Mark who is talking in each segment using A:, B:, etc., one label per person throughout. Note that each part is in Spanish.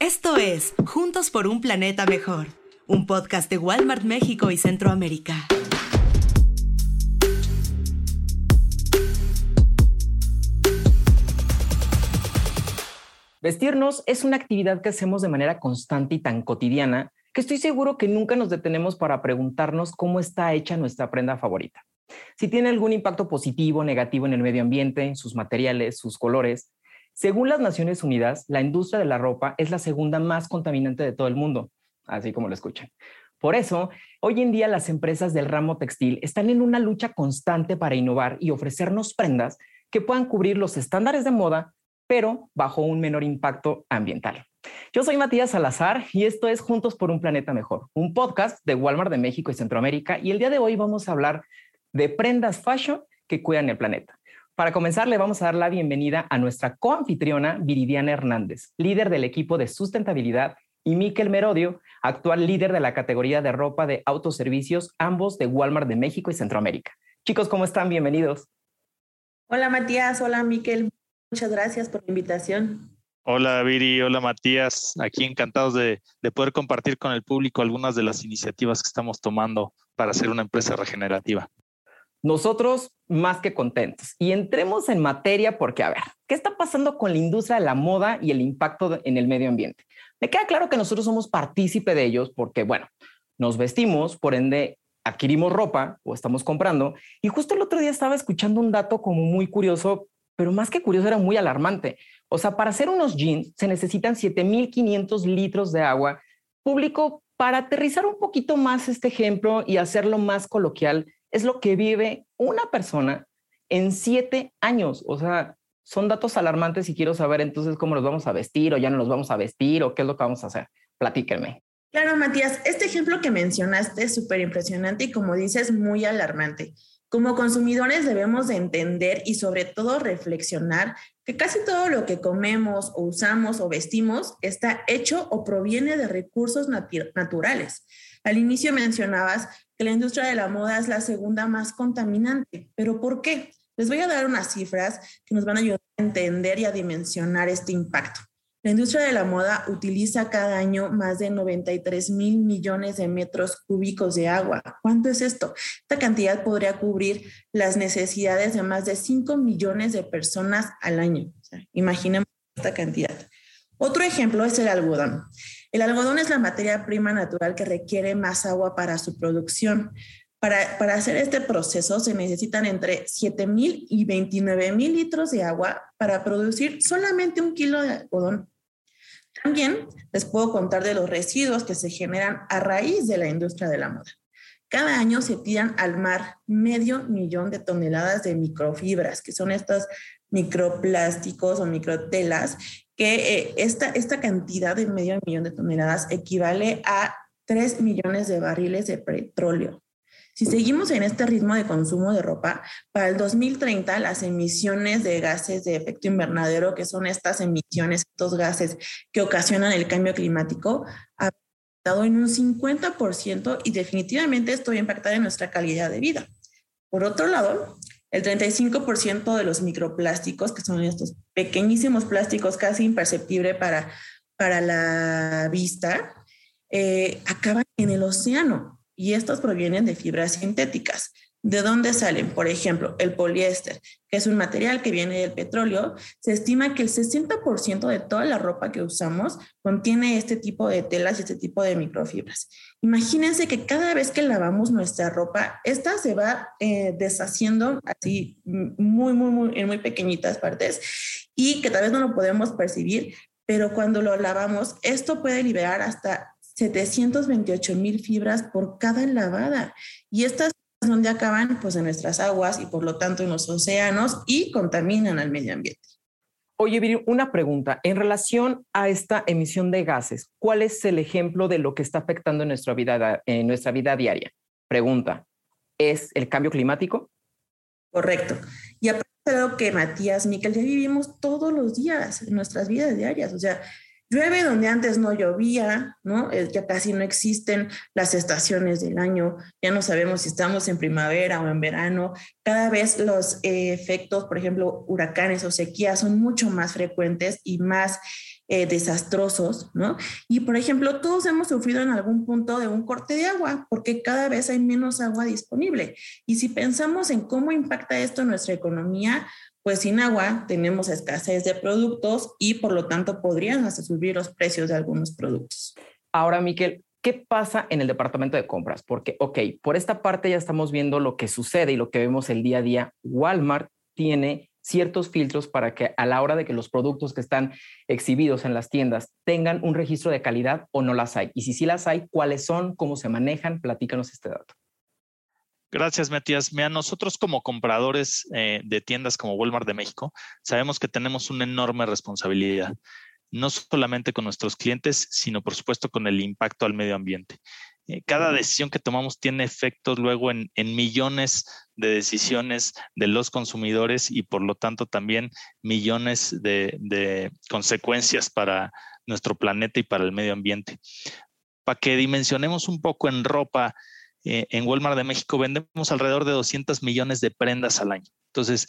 A: Esto es Juntos por un Planeta Mejor, un podcast de Walmart México y Centroamérica.
B: Vestirnos es una actividad que hacemos de manera constante y tan cotidiana que estoy seguro que nunca nos detenemos para preguntarnos cómo está hecha nuestra prenda favorita. Si tiene algún impacto positivo o negativo en el medio ambiente, sus materiales, sus colores, según las Naciones Unidas, la industria de la ropa es la segunda más contaminante de todo el mundo, así como lo escuchan. Por eso, hoy en día las empresas del ramo textil están en una lucha constante para innovar y ofrecernos prendas que puedan cubrir los estándares de moda, pero bajo un menor impacto ambiental. Yo soy Matías Salazar y esto es Juntos por un Planeta Mejor, un podcast de Walmart de México y Centroamérica y el día de hoy vamos a hablar de prendas fashion que cuidan el planeta. Para comenzar, le vamos a dar la bienvenida a nuestra coanfitriona Viridiana Hernández, líder del equipo de sustentabilidad, y Miquel Merodio, actual líder de la categoría de ropa de autoservicios, ambos de Walmart de México y Centroamérica. Chicos, ¿cómo están? Bienvenidos.
C: Hola Matías, hola Miquel, muchas gracias por la invitación.
D: Hola Viri, hola Matías, aquí encantados de, de poder compartir con el público algunas de las iniciativas que estamos tomando para ser una empresa regenerativa.
B: Nosotros más que contentos. Y entremos en materia porque, a ver, ¿qué está pasando con la industria de la moda y el impacto en el medio ambiente? Me queda claro que nosotros somos partícipe de ellos porque, bueno, nos vestimos, por ende adquirimos ropa o estamos comprando. Y justo el otro día estaba escuchando un dato como muy curioso, pero más que curioso era muy alarmante. O sea, para hacer unos jeans se necesitan 7.500 litros de agua. Público, para aterrizar un poquito más este ejemplo y hacerlo más coloquial, es lo que vive una persona en siete años. O sea, son datos alarmantes y quiero saber entonces cómo los vamos a vestir o ya no los vamos a vestir o qué es lo que vamos a hacer. Platíquenme.
C: Claro, Matías, este ejemplo que mencionaste es súper impresionante y como dices, muy alarmante. Como consumidores debemos de entender y sobre todo reflexionar que casi todo lo que comemos o usamos o vestimos está hecho o proviene de recursos naturales. Al inicio mencionabas que la industria de la moda es la segunda más contaminante, pero ¿por qué? Les voy a dar unas cifras que nos van a ayudar a entender y a dimensionar este impacto. La industria de la moda utiliza cada año más de 93 mil millones de metros cúbicos de agua. ¿Cuánto es esto? Esta cantidad podría cubrir las necesidades de más de 5 millones de personas al año. imaginemos esta cantidad. Otro ejemplo es el algodón. El algodón es la materia prima natural que requiere más agua para su producción. Para, para hacer este proceso se necesitan entre 7.000 y 29.000 litros de agua para producir solamente un kilo de algodón. También les puedo contar de los residuos que se generan a raíz de la industria de la moda. Cada año se tiran al mar medio millón de toneladas de microfibras, que son estos microplásticos o microtelas que eh, esta, esta cantidad de medio millón de toneladas equivale a 3 millones de barriles de petróleo. Si seguimos en este ritmo de consumo de ropa, para el 2030 las emisiones de gases de efecto invernadero, que son estas emisiones, estos gases que ocasionan el cambio climático, ha aumentado en un 50% y definitivamente esto va a impactar en nuestra calidad de vida. Por otro lado, el 35% de los microplásticos, que son estos pequeñísimos plásticos casi imperceptibles para, para la vista, eh, acaban en el océano y estos provienen de fibras sintéticas. ¿De dónde salen? Por ejemplo, el poliéster, que es un material que viene del petróleo. Se estima que el 60% de toda la ropa que usamos contiene este tipo de telas y este tipo de microfibras. Imagínense que cada vez que lavamos nuestra ropa, esta se va eh, deshaciendo así muy, muy, muy, en muy pequeñitas partes y que tal vez no lo podemos percibir, pero cuando lo lavamos, esto puede liberar hasta 728 mil fibras por cada lavada. Y estas donde acaban pues en nuestras aguas y por lo tanto en los océanos y contaminan al medio ambiente.
B: Oye, Viri, una pregunta. En relación a esta emisión de gases, ¿cuál es el ejemplo de lo que está afectando en nuestra vida, en nuestra vida diaria? Pregunta, ¿es el cambio climático?
C: Correcto. Y aparte de lo que Matías, Miquel, ya vivimos todos los días en nuestras vidas diarias. O sea, Llueve donde antes no llovía, ¿no? Ya casi no existen las estaciones del año, ya no sabemos si estamos en primavera o en verano. Cada vez los eh, efectos, por ejemplo, huracanes o sequías son mucho más frecuentes y más eh, desastrosos, ¿no? Y por ejemplo, todos hemos sufrido en algún punto de un corte de agua porque cada vez hay menos agua disponible. Y si pensamos en cómo impacta esto en nuestra economía, pues sin agua tenemos escasez de productos y por lo tanto podrían hasta subir los precios de algunos productos.
B: Ahora, Miquel, ¿qué pasa en el departamento de compras? Porque, ok, por esta parte ya estamos viendo lo que sucede y lo que vemos el día a día. Walmart tiene ciertos filtros para que a la hora de que los productos que están exhibidos en las tiendas tengan un registro de calidad o no las hay. Y si sí las hay, ¿cuáles son? ¿Cómo se manejan? Platícanos este dato.
D: Gracias, Matías. Mira, nosotros como compradores eh, de tiendas como Walmart de México, sabemos que tenemos una enorme responsabilidad, no solamente con nuestros clientes, sino por supuesto con el impacto al medio ambiente. Eh, cada decisión que tomamos tiene efectos luego en, millones de decisiones de los consumidores y por lo tanto también millones de, consecuencias para nuestro planeta y para el medio ambiente. Para que dimensionemos un poco en ropa, eh, en Walmart de México vendemos alrededor de 200 millones de prendas al año. Entonces,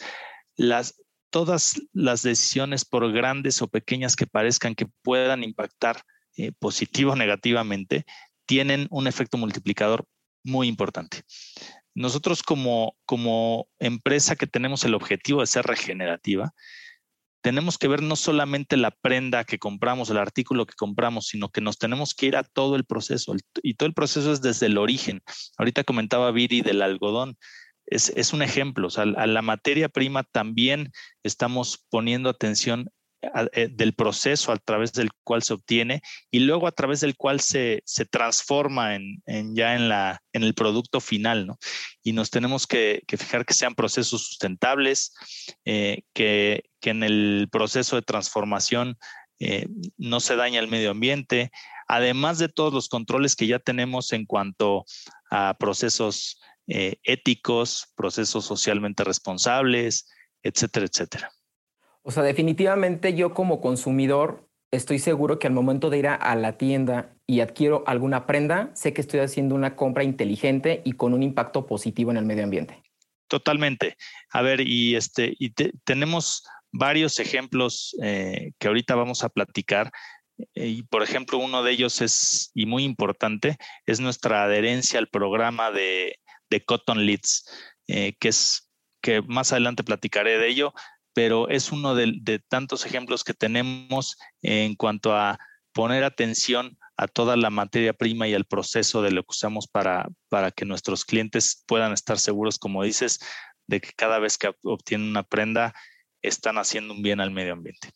D: todas las decisiones, por grandes o pequeñas que parezcan que puedan impactar eh, positivo o negativamente, tienen un efecto multiplicador muy importante. Nosotros como, como empresa que tenemos el objetivo de ser regenerativa, tenemos que ver no solamente la prenda que compramos, el artículo que compramos, sino que nos tenemos que ir a todo el proceso. Y todo el proceso es desde el origen. Ahorita comentaba Viri del algodón. Es, es un ejemplo. A la materia prima también estamos poniendo atención del proceso a través del cual se obtiene y luego a través del cual se, transforma en, ya en, la, en el producto final, ¿no? Y nos tenemos que, fijar que sean procesos sustentables, eh, que, en el proceso de transformación eh, no se daña el medio ambiente, además de todos los controles que ya tenemos en cuanto a procesos éticos, procesos socialmente responsables, etcétera, etcétera.
B: O sea, definitivamente yo como consumidor estoy seguro que al momento de ir a, la tienda y adquiero alguna prenda, sé que estoy haciendo una compra inteligente y con un impacto positivo en el medio ambiente.
D: Totalmente. A ver, y este, y tenemos varios ejemplos eh, que ahorita vamos a platicar. Eh, y por ejemplo, uno de ellos es, y muy importante, es nuestra adherencia al programa de, Cotton Leads, eh, que es que más adelante platicaré de ello, pero es uno de, tantos ejemplos que tenemos en cuanto a poner atención a toda la materia prima y al proceso de lo que usamos para, para que nuestros clientes puedan estar seguros, como dices, de que cada vez que obtienen una prenda están haciendo un bien al medio ambiente.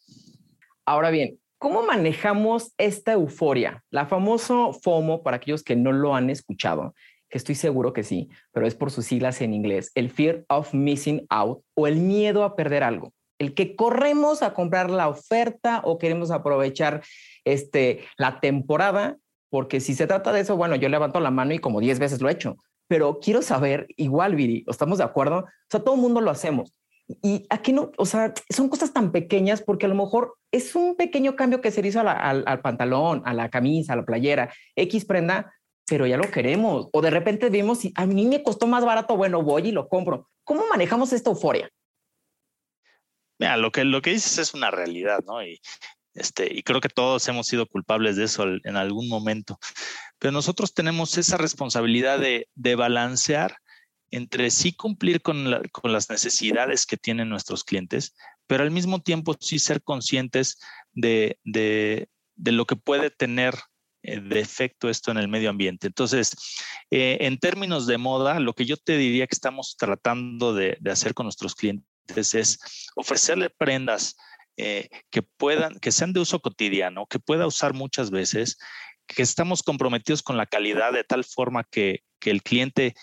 B: Ahora bien, ¿cómo manejamos esta euforia? La famoso FOMO, para aquellos que no lo han escuchado, que estoy seguro que sí, pero es por sus siglas en inglés, el fear of missing out o el miedo a perder algo. El que corremos a comprar la oferta o queremos aprovechar este, la temporada, porque si se trata de eso, bueno, yo levanto la mano y como 10 veces lo he hecho, pero quiero saber, igual, Viri, ¿estamos de acuerdo? O sea, todo el mundo lo hacemos. Y aquí no, o sea, son cosas tan pequeñas porque a lo mejor es un pequeño cambio que se hizo al, al, pantalón, a la camisa, a la playera, X prenda, pero ya lo queremos. O de repente vimos, a mí me costó más barato, bueno, voy y lo compro. ¿Cómo manejamos esta euforia?
D: Mira, lo que, lo que dices es una realidad, ¿no? Y, este, y creo que todos hemos sido culpables de eso en algún momento. Pero nosotros tenemos esa responsabilidad de, de balancear entre sí cumplir con, con, las necesidades que tienen nuestros clientes, pero al mismo tiempo sí ser conscientes de, de, de lo que puede tener de efecto esto en el medio ambiente. Entonces, eh, en términos de moda, lo que yo te diría que estamos tratando de, hacer con nuestros clientes es ofrecerle prendas eh, que puedan, que sean de uso cotidiano, que pueda usar muchas veces, que estamos comprometidos con la calidad de tal forma que, el cliente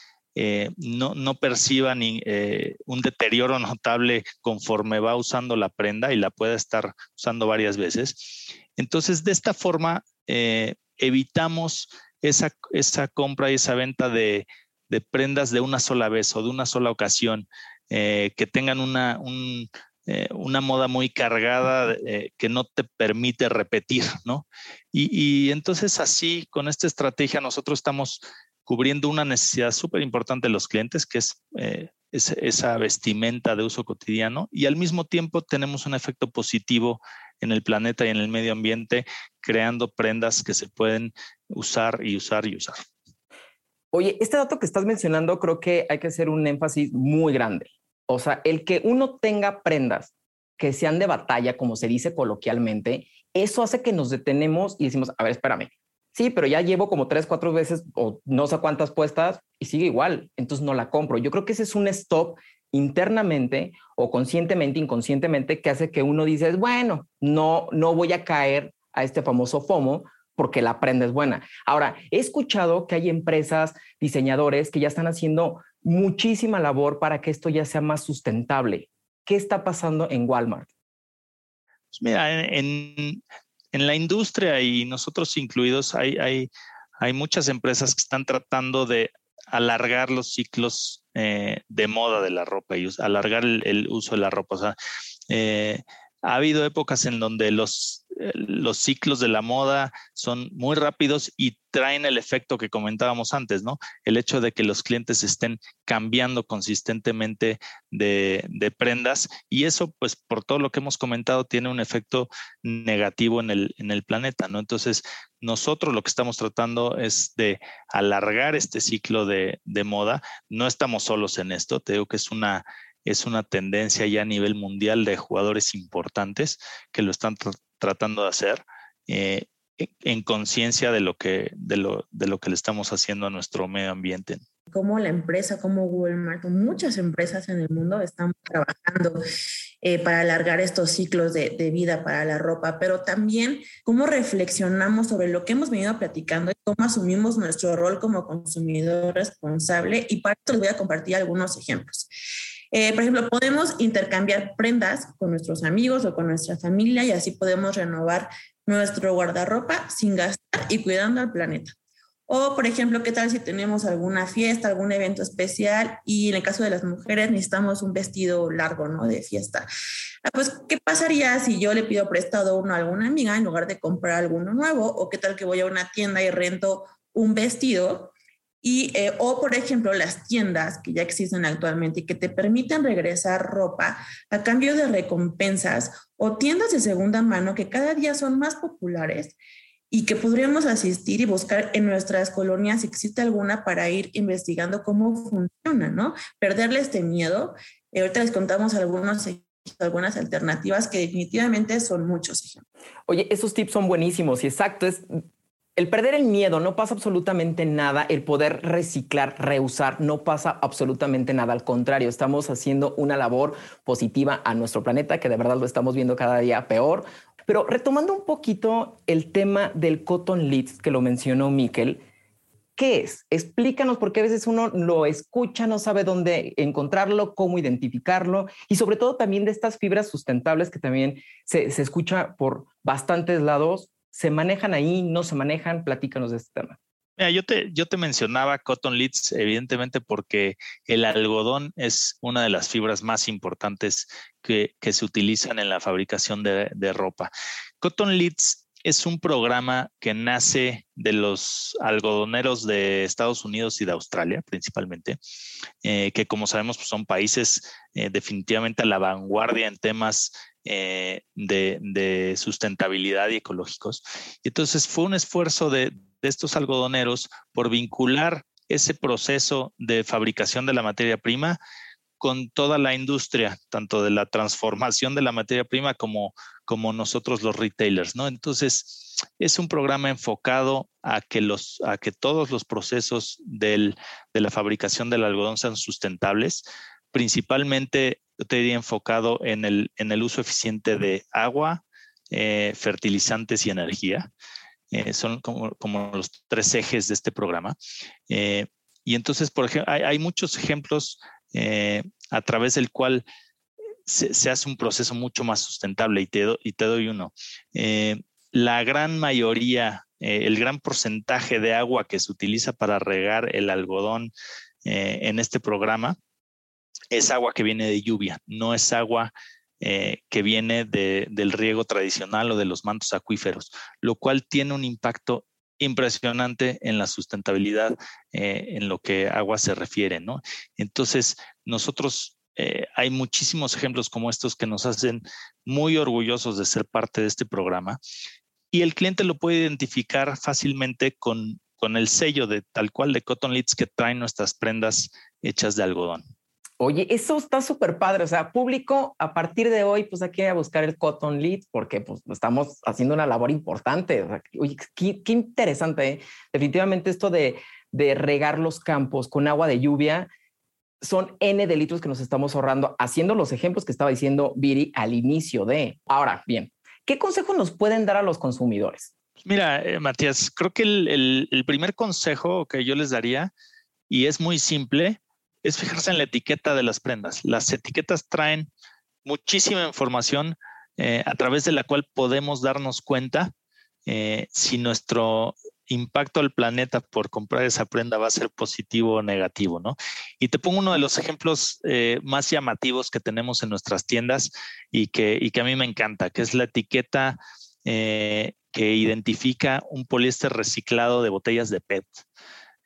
D: no, no, perciba ni, un deterioro notable conforme va usando la prenda y la pueda estar usando varias veces. Entonces, de esta forma, evitamos esa, esa compra y esa venta de, prendas de una sola vez o de una sola ocasión, eh, que tengan una, eh, una moda muy cargada eh, que no te permite repetir, ¿no? Y, entonces así, con esta estrategia, nosotros estamos cubriendo una necesidad súper importante de los clientes, que es, esa vestimenta de uso cotidiano, y al mismo tiempo tenemos un efecto positivo en el planeta y en el medio ambiente, creando prendas que se pueden usar y usar y usar.
B: Oye, este dato que estás mencionando creo que hay que hacer un énfasis muy grande. O sea, el que uno tenga prendas que sean de batalla, como se dice coloquialmente, eso hace que nos detenemos y decimos, a ver, espérame, sí, pero ya llevo como tres, cuatro veces o no sé cuántas puestas y sigue igual, entonces no la compro. Yo creo que ese es un stop internamente o conscientemente, inconscientemente, que hace que uno dice, bueno, no, no voy a caer a este famoso FOMO porque la prenda es buena. Ahora, he escuchado que hay empresas, diseñadores que ya están haciendo muchísima labor para que esto ya sea más sustentable. ¿Qué está pasando en Walmart?
D: Pues mira, en, en, la industria y nosotros incluidos, hay, hay, hay muchas empresas que están tratando de alargar los ciclos eh, de moda de la ropa y alargar el, uso de la ropa. O sea, eh, ha habido épocas en donde los, los ciclos de la moda son muy rápidos y traen el efecto que comentábamos antes, ¿no? El hecho de que los clientes estén cambiando consistentemente de, prendas y eso, pues por todo lo que hemos comentado, tiene un efecto negativo en el, en el planeta, ¿no? Entonces, nosotros lo que estamos tratando es de alargar este ciclo de, de moda. No estamos solos en esto, te digo que es una es una tendencia ya a nivel mundial de jugadores importantes que lo están tratando de hacer eh, en conciencia de lo que de lo, de lo que le estamos haciendo a nuestro medio ambiente.
C: Como la empresa, como Walmart, muchas empresas en el mundo están trabajando eh, para alargar estos ciclos de, de, vida para la ropa, pero también cómo reflexionamos sobre lo que hemos venido platicando y cómo asumimos nuestro rol como consumidor responsable. Y para esto les voy a compartir algunos ejemplos. Eh, por ejemplo, podemos intercambiar prendas con nuestros amigos o con nuestra familia y así podemos renovar nuestro guardarropa sin gastar y cuidando al planeta. O, por ejemplo, ¿qué tal si tenemos alguna fiesta, algún evento especial y en el caso de las mujeres necesitamos un vestido largo, ¿no? De fiesta. Ah, pues, ¿qué pasaría si yo le pido prestado uno a alguna amiga en lugar de comprar alguno nuevo? O qué tal que voy a una tienda y rento un vestido eh, o, por ejemplo, las tiendas que ya existen actualmente y que te permiten regresar ropa a cambio de recompensas o tiendas de segunda mano que cada día son más populares y que podríamos asistir y buscar en nuestras colonias si existe alguna para ir investigando cómo funciona, ¿no? Perderle este miedo. Eh, ahorita les contamos algunos algunas alternativas que definitivamente son muchos ejemplos.
B: Oye, esos tips son buenísimos y exacto, es el perder el miedo no pasa absolutamente nada, el poder reciclar, reusar, no pasa absolutamente nada, al contrario, estamos haciendo una labor positiva a nuestro planeta que de verdad lo estamos viendo cada día peor. Pero retomando un poquito el tema del cotton leads que lo mencionó Miquel, ¿qué es? Explícanos porque a veces uno lo escucha, no sabe dónde encontrarlo, cómo identificarlo y sobre todo también de estas fibras sustentables que también se, se escucha por bastantes lados ¿Se manejan ahí? ¿No se manejan? Platícanos de este tema.
D: Mira, yo te, yo te mencionaba cotton leads, evidentemente, porque el algodón es una de las fibras más importantes que, que se utilizan en la fabricación de, de, ropa. Cotton leads es un programa que nace de los algodoneros de Estados Unidos y de Australia, principalmente, eh, que como sabemos pues son países eh, definitivamente a la vanguardia en temas eh, de, sustentabilidad y ecológicos. Y entonces fue un esfuerzo de, estos algodoneros por vincular ese proceso de fabricación de la materia prima con toda la industria, tanto de la transformación de la materia prima como, como nosotros los retailers, ¿no? Entonces, es un programa enfocado a que, los, a que todos los procesos de la fabricación del algodón sean sustentables, principalmente yo te diría enfocado en el, en el uso eficiente de agua, eh, fertilizantes y energía. Eh, son como, como, los tres ejes de este programa. Eh, y entonces, por ejemplo, hay muchos ejemplos a través del cual se, hace un proceso mucho más sustentable y te, y te doy uno. la gran mayoría, el gran porcentaje de agua que se utiliza para regar el algodón en este programa es agua que viene de lluvia, no es agua eh, que viene de, del riego tradicional o de los mantos acuíferos, lo cual tiene un impacto impresionante en la sustentabilidad eh, en lo que agua se refiere, ¿no? Entonces, nosotros eh, hay muchísimos ejemplos como estos que nos hacen muy orgullosos de ser parte de este programa y el cliente lo puede identificar fácilmente con, con el sello de tal cual de Cotton Leads que traen nuestras prendas hechas de algodón.
B: Oye, eso está súper padre. O sea, público, a partir de hoy, pues hay que buscar el Cotton Lead porque pues, estamos haciendo una labor importante. oye, qué, interesante. ¿eh? Definitivamente esto de, de regar los campos con agua de lluvia son N de litros que nos estamos ahorrando haciendo los ejemplos que estaba diciendo Viri al inicio de. Ahora, bien, ¿qué consejo nos pueden dar a los consumidores?
D: Mira, eh, Matías, creo que el, el primer consejo que yo les daría, y es muy simple, es fijarse en la etiqueta de las prendas. Las etiquetas traen muchísima información eh, a través de la cual podemos darnos cuenta eh, si nuestro impacto al planeta por comprar esa prenda va a ser positivo o negativo, ¿no? Y te pongo uno de los ejemplos eh, más llamativos que tenemos en nuestras tiendas y que, y que a mí me encanta, que es la etiqueta que identifica un poliéster reciclado de botellas de PET.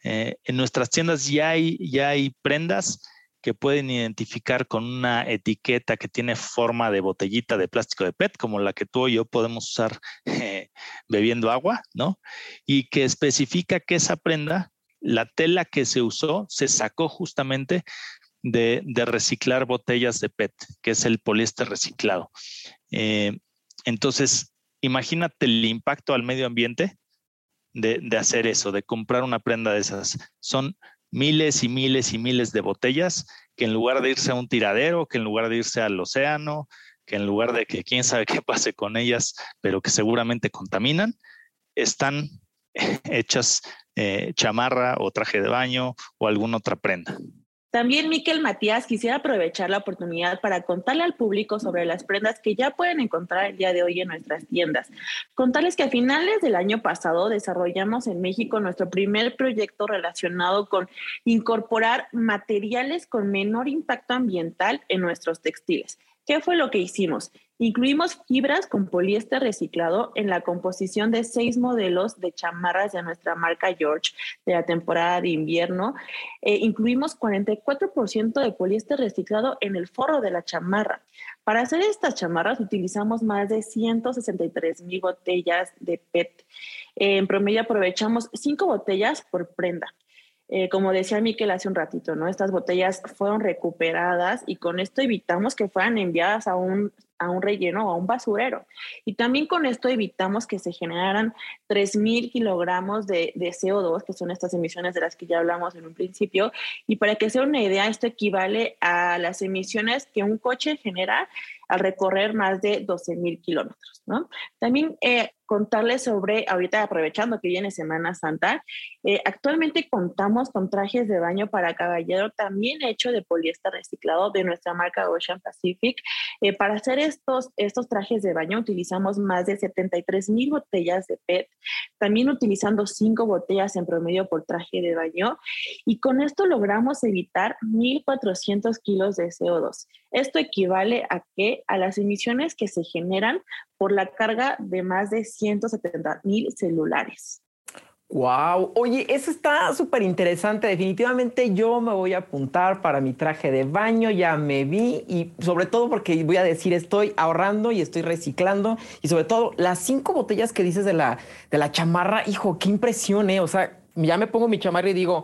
D: Eh, en nuestras tiendas ya hay, ya hay prendas que pueden identificar con una etiqueta que tiene forma de botellita de plástico de PET, como la que tú y yo podemos usar eh, bebiendo agua, ¿no? Y que especifica que esa prenda, la tela que se usó, se sacó justamente de, reciclar botellas de PET, que es el poliéster reciclado. Eh, entonces, imagínate el impacto al medio ambiente de, hacer eso, de comprar una prenda de esas. Son miles y miles y miles de botellas que en lugar de irse a un tiradero, que en lugar de irse al océano, que en lugar de que quién sabe qué pase con ellas, pero que seguramente contaminan, están hechas eh, chamarra o traje de baño o alguna otra prenda.
C: También Miquel Matías quisiera aprovechar la oportunidad para contarle al público sobre las prendas que ya pueden encontrar el día de hoy en nuestras tiendas. Contarles que a finales del año pasado desarrollamos en México nuestro primer proyecto relacionado con incorporar materiales con menor impacto ambiental en nuestros textiles. ¿Qué fue lo que hicimos? Incluimos fibras con poliéster reciclado en la composición de seis modelos de chamarras de nuestra marca George de la temporada de invierno. Eh, incluimos 44% de poliéster reciclado en el forro de la chamarra. Para hacer estas chamarras utilizamos más de 163 mil botellas de PET. en promedio aprovechamos cinco botellas por prenda. Eh, como decía Miquel hace un ratito, ¿no? Estas botellas fueron recuperadas y con esto evitamos que fueran enviadas a un, a un relleno o a un basurero. Y también con esto evitamos que se generaran 3.000 kilogramos de, de, CO2, que son estas emisiones de las que ya hablamos en un principio. Y para que sea una idea, esto equivale a las emisiones que un coche genera al recorrer más de 12.000 kilómetros, ¿no? También eh, contarles sobre, ahorita aprovechando que viene Semana Santa, eh, actualmente contamos con trajes de baño para caballero también hecho de poliéster reciclado de nuestra marca Ocean Pacific. Eh, para hacer estos, trajes de baño utilizamos más de 73 mil botellas de PET, también utilizando cinco botellas en promedio por traje de baño y con esto logramos evitar 1.400 kilos de CO2. Esto equivale a que a las emisiones que se generan por la carga de más de 170 mil celulares.
B: Wow, oye, eso está súper interesante. Definitivamente yo me voy a apuntar para mi traje de baño, ya me vi y sobre todo porque voy a decir estoy ahorrando y estoy reciclando y sobre todo las cinco botellas que dices de la, de la chamarra, hijo, qué impresión, ¿eh? O sea, ya me pongo mi chamarra y digo,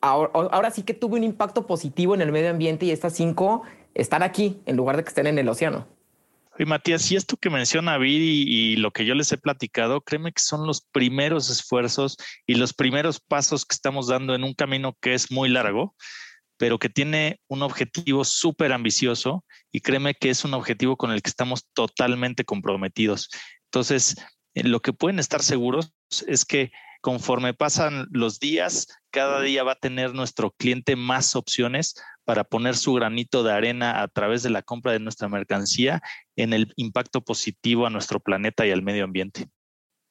B: ahora, ahora sí que tuve un impacto positivo en el medio ambiente y estas cinco están aquí en lugar de que estén en el océano.
D: Y Matías, y esto que menciona Viri y, lo que yo les he platicado, créeme que son los primeros esfuerzos y los primeros pasos que estamos dando en un camino que es muy largo, pero que tiene un objetivo súper ambicioso y créeme que es un objetivo con el que estamos totalmente comprometidos. Entonces, eh, lo que pueden estar seguros es que conforme pasan los días, cada día va a tener nuestro cliente más opciones para poner su granito de arena a través de la compra de nuestra mercancía en el impacto positivo a nuestro planeta y al medio ambiente.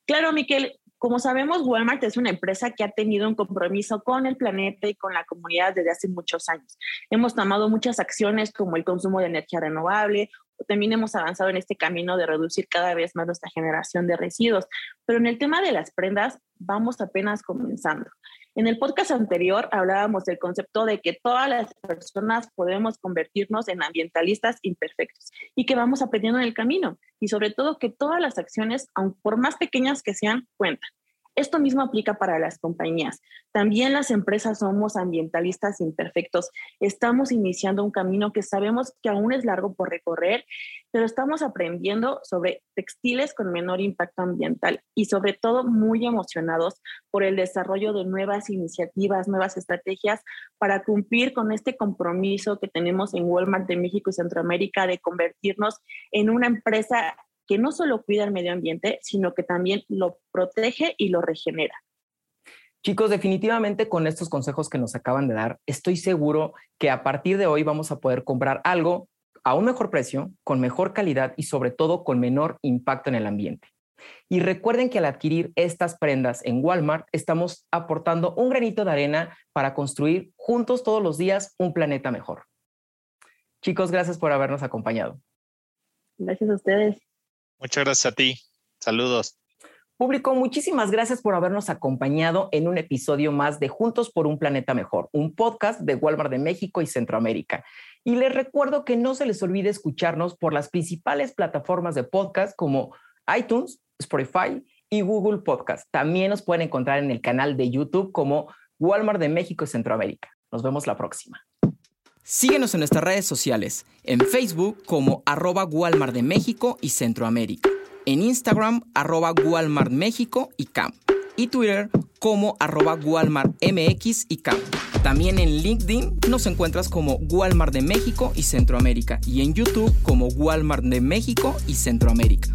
C: Claro, Miquel, como sabemos, Walmart es una empresa que ha tenido un compromiso con el planeta y con la comunidad desde hace muchos años. Hemos tomado muchas acciones como el consumo de energía renovable también hemos avanzado en este camino de reducir cada vez más nuestra generación de residuos. Pero en el tema de las prendas, vamos apenas comenzando. En el podcast anterior hablábamos del concepto de que todas las personas podemos convertirnos en ambientalistas imperfectos y que vamos aprendiendo en el camino y sobre todo que todas las acciones, aun por más pequeñas que sean, cuentan. Esto mismo aplica para las compañías. También las empresas somos ambientalistas imperfectos. Estamos iniciando un camino que sabemos que aún es largo por recorrer, pero estamos aprendiendo sobre textiles con menor impacto ambiental y sobre todo muy emocionados por el desarrollo de nuevas iniciativas, nuevas estrategias para cumplir con este compromiso que tenemos en Walmart de México y Centroamérica de convertirnos en una empresa que no solo cuida el medio ambiente, sino que también lo protege y lo regenera.
B: Chicos, definitivamente con estos consejos que nos acaban de dar, estoy seguro que a partir de hoy vamos a poder comprar algo a un mejor precio, con mejor calidad y sobre todo con menor impacto en el ambiente. Y recuerden que al adquirir estas prendas en Walmart estamos aportando un granito de arena para construir juntos todos los días un planeta mejor. Chicos, gracias por habernos acompañado.
C: Gracias a ustedes.
D: Muchas gracias a ti. Saludos.
B: Público, muchísimas gracias por habernos acompañado en un episodio más de Juntos por un Planeta Mejor, un podcast de Walmart de México y Centroamérica. Y les recuerdo que no se les olvide escucharnos por las principales plataformas de podcast como iTunes, Spotify y Google Podcast. También nos pueden encontrar en el canal de YouTube como Walmart de México y Centroamérica. Nos vemos la próxima. Síguenos en nuestras redes sociales, en Facebook como arroba Walmart de México y Centroamérica, en Instagram arroba Walmart México y CAM, y Twitter como arroba Walmart MX y CAM. También en LinkedIn nos encuentras como Walmart de México y Centroamérica y en YouTube como Walmart de México y Centroamérica.